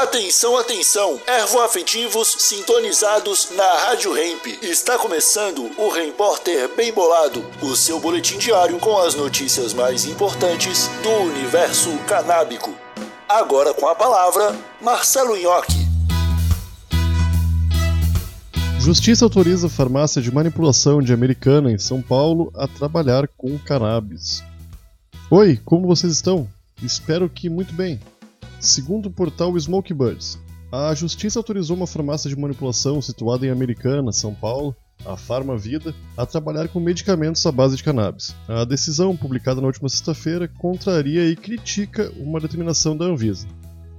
Atenção, atenção! Ervoafetivos sintonizados na Rádio Hemp. Está começando o Repórter Bem Bolado, o seu boletim diário com as notícias mais importantes do universo canábico. Agora com a palavra, Marcelo Nhoque. Justiça autoriza farmácia de manipulação de Americana em São Paulo a trabalhar com cannabis. Oi, como vocês estão? Espero que muito bem. Segundo o portal Smoke Birds, a justiça autorizou uma farmácia de manipulação situada em Americana, São Paulo, a Farma Vida, a trabalhar com medicamentos à base de cannabis. A decisão, publicada na última sexta-feira, contraria e critica uma determinação da Anvisa.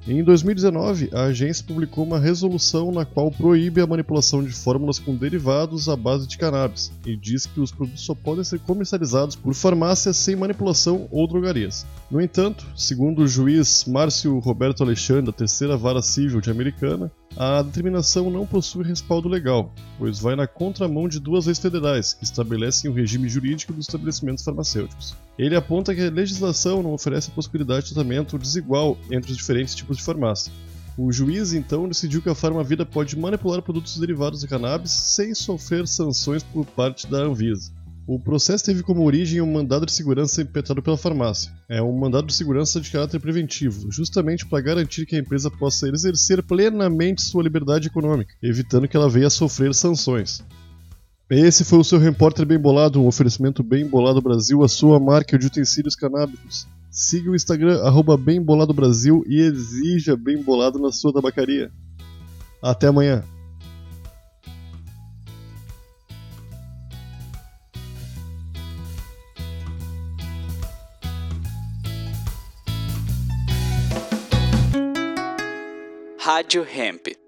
Em 2019, a agência publicou uma resolução na qual proíbe a manipulação de fórmulas com derivados à base de cannabis e diz que os produtos só podem ser comercializados por farmácias sem manipulação ou drogarias. No entanto, segundo o juiz Márcio Roberto Alexandre, da terceira vara civil de Americana, a determinação não possui respaldo legal, pois vai na contramão de duas leis federais que estabelecem o regime jurídico dos estabelecimentos farmacêuticos. Ele aponta que a legislação não oferece a possibilidade de tratamento desigual entre os diferentes tipos de farmácia. O juiz então decidiu que a Farmavida pode manipular produtos derivados de cannabis sem sofrer sanções por parte da Anvisa. O processo teve como origem um mandado de segurança impetrado pela farmácia. É um mandado de segurança de caráter preventivo, justamente para garantir que a empresa possa exercer plenamente sua liberdade econômica, evitando que ela venha a sofrer sanções. Esse foi o seu repórter bem bolado, um oferecimento bem bolado Brasil, a sua marca de utensílios canábicos. Siga o Instagram arroba Brasil e exija bem bolado na sua tabacaria. Até amanhã. Rádio Hemp.